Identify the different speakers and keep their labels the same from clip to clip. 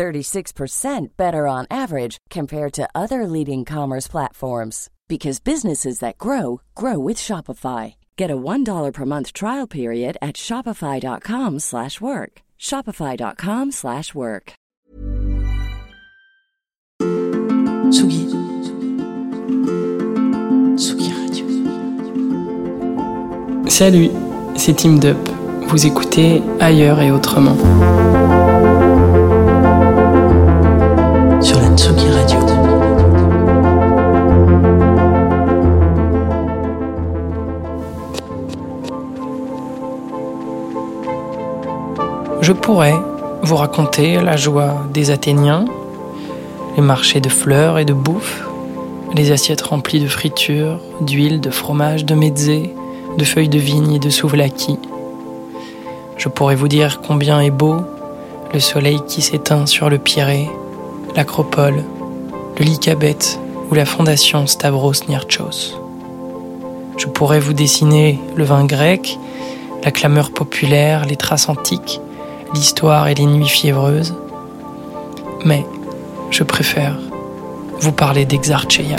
Speaker 1: 36% better on average compared to other leading commerce platforms because businesses that grow grow with Shopify. Get a $1 per month trial period at shopify.com/work. shopify.com/work.
Speaker 2: Tsugi. Tsugi Radio.
Speaker 3: Salut, c'est Team Dup. Vous écoutez ailleurs et autrement. Je pourrais vous raconter la joie des Athéniens, les marchés de fleurs et de bouffe, les assiettes remplies de fritures, d'huile, de fromage, de mezzé, de feuilles de vigne et de souvlaki. Je pourrais vous dire combien est beau le soleil qui s'éteint sur le Pirée, l'Acropole, le Lycabette ou la fondation Stavros Nirchos. Je pourrais vous dessiner le vin grec, la clameur populaire, les traces antiques, l'histoire et les nuits fiévreuses. Mais je préfère vous parler d'Exarcheia.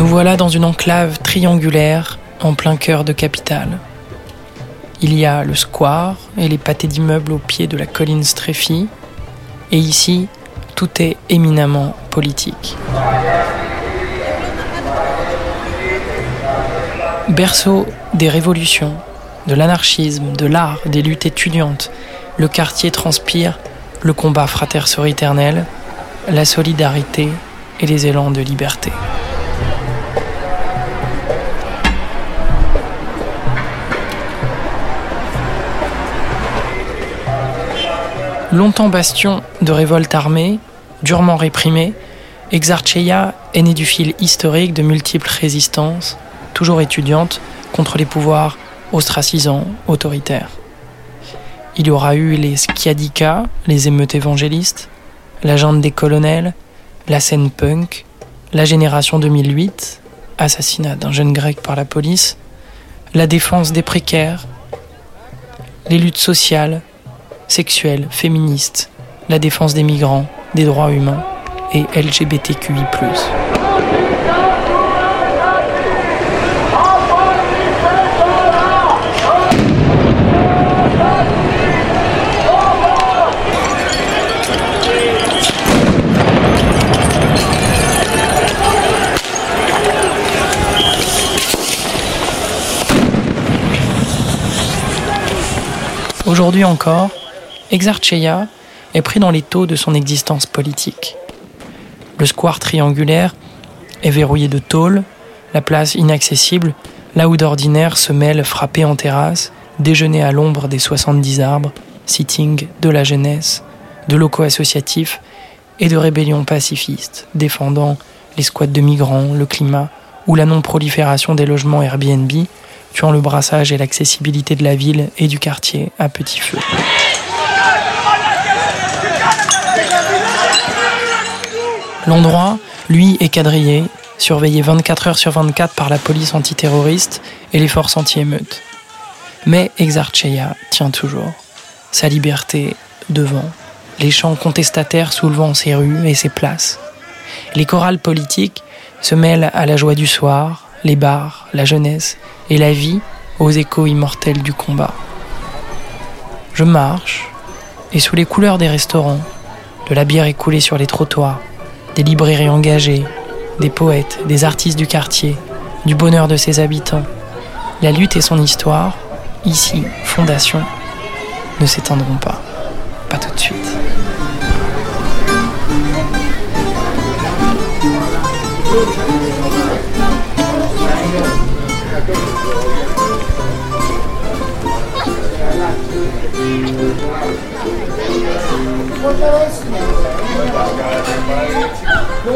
Speaker 3: Nous voilà dans une enclave triangulaire en plein cœur de capitale. Il y a le square et les pâtés d'immeubles au pied de la colline Streffi. Et ici, tout est éminemment politique. Berceau des révolutions, de l'anarchisme, de l'art, des luttes étudiantes, le quartier transpire le combat frater-éternel, la solidarité et les élans de liberté. Longtemps bastion de révolte armée, durement réprimée, Exarcheia est né du fil historique de multiples résistances, toujours étudiantes, contre les pouvoirs ostracisants, autoritaires. Il y aura eu les Skiadika, les émeutes évangélistes, la junte des colonels, la scène punk, la génération 2008, assassinat d'un jeune grec par la police, la défense des précaires, les luttes sociales, sexuelle, féministe, la défense des migrants, des droits humains et LGBTQI. Aujourd'hui encore, Exarcheia est pris dans les taux de son existence politique. Le square triangulaire est verrouillé de tôles, la place inaccessible, là où d'ordinaire se mêlent frappés en terrasse, déjeuner à l'ombre des 70 arbres, sitting de la jeunesse, de locaux associatifs et de rébellions pacifistes, défendant les squats de migrants, le climat ou la non-prolifération des logements Airbnb, tuant le brassage et l'accessibilité de la ville et du quartier à petit feu. L'endroit, lui, est quadrillé, surveillé 24 heures sur 24 par la police antiterroriste et les forces anti-émeutes. Mais Exarcheia tient toujours. Sa liberté devant, les chants contestataires soulevant ses rues et ses places. Les chorales politiques se mêlent à la joie du soir, les bars, la jeunesse et la vie aux échos immortels du combat. Je marche, et sous les couleurs des restaurants, de la bière écoulée sur les trottoirs, des librairies engagées, des poètes, des artistes du quartier, du bonheur de ses habitants. La lutte et son histoire, ici, Fondation, ne s'éteindront pas. Pas tout de suite. Je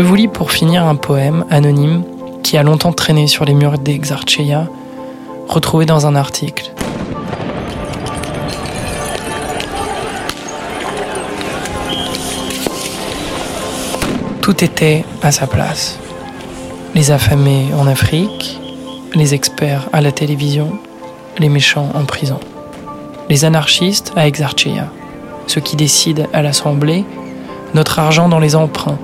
Speaker 3: vous lis pour finir un poème anonyme qui a longtemps traîné sur les murs d'Exarcheia, retrouvé dans un article. Tout était à sa place. Les affamés en Afrique, les experts à la télévision, les méchants en prison. Les anarchistes à Exarcheia, ceux qui décident à l'Assemblée, notre argent dans les emprunts,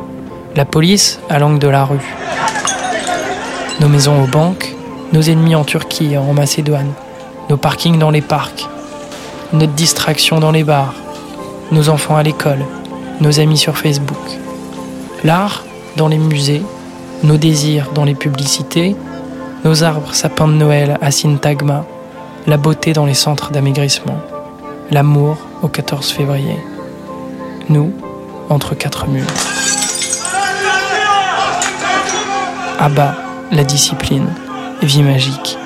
Speaker 3: la police à l'angle de la rue. Nos maisons aux banques, nos ennemis en Turquie et en Macédoine, nos parkings dans les parcs, notre distraction dans les bars, nos enfants à l'école, nos amis sur Facebook. L'art dans les musées, nos désirs dans les publicités, nos arbres sapins de Noël à Syntagma, la beauté dans les centres d'amaigrissement, l'amour au 14 février. Nous, entre quatre murs. Abba, la discipline, vie magique,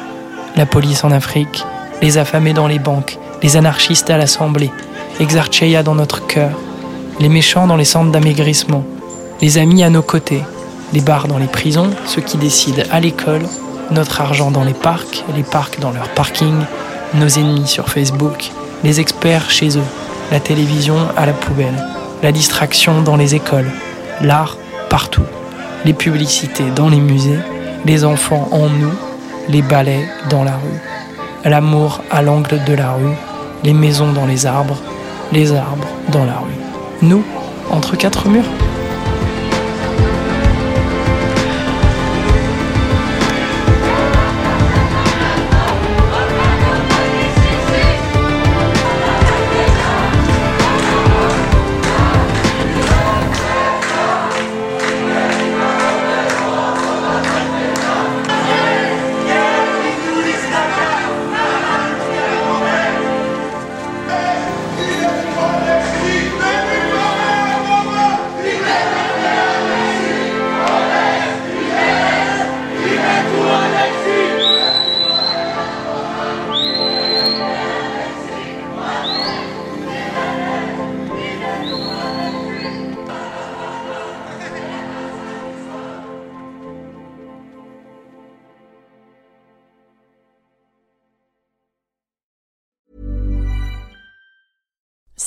Speaker 3: la police en Afrique, les affamés dans les banques, les anarchistes à l'Assemblée, Exarcheia dans notre cœur, les méchants dans les centres d'amaigrissement, les amis à nos côtés, les bars dans les prisons, ceux qui décident à l'école, notre argent dans les parcs, les parcs dans leur parking, nos ennemis sur Facebook, les experts chez eux, la télévision à la poubelle, la distraction dans les écoles, l'art partout les publicités dans les musées, les enfants en nous, les balais dans la rue, l'amour à l'angle de la rue, les maisons dans les arbres, les arbres dans la rue. Nous, entre quatre murs.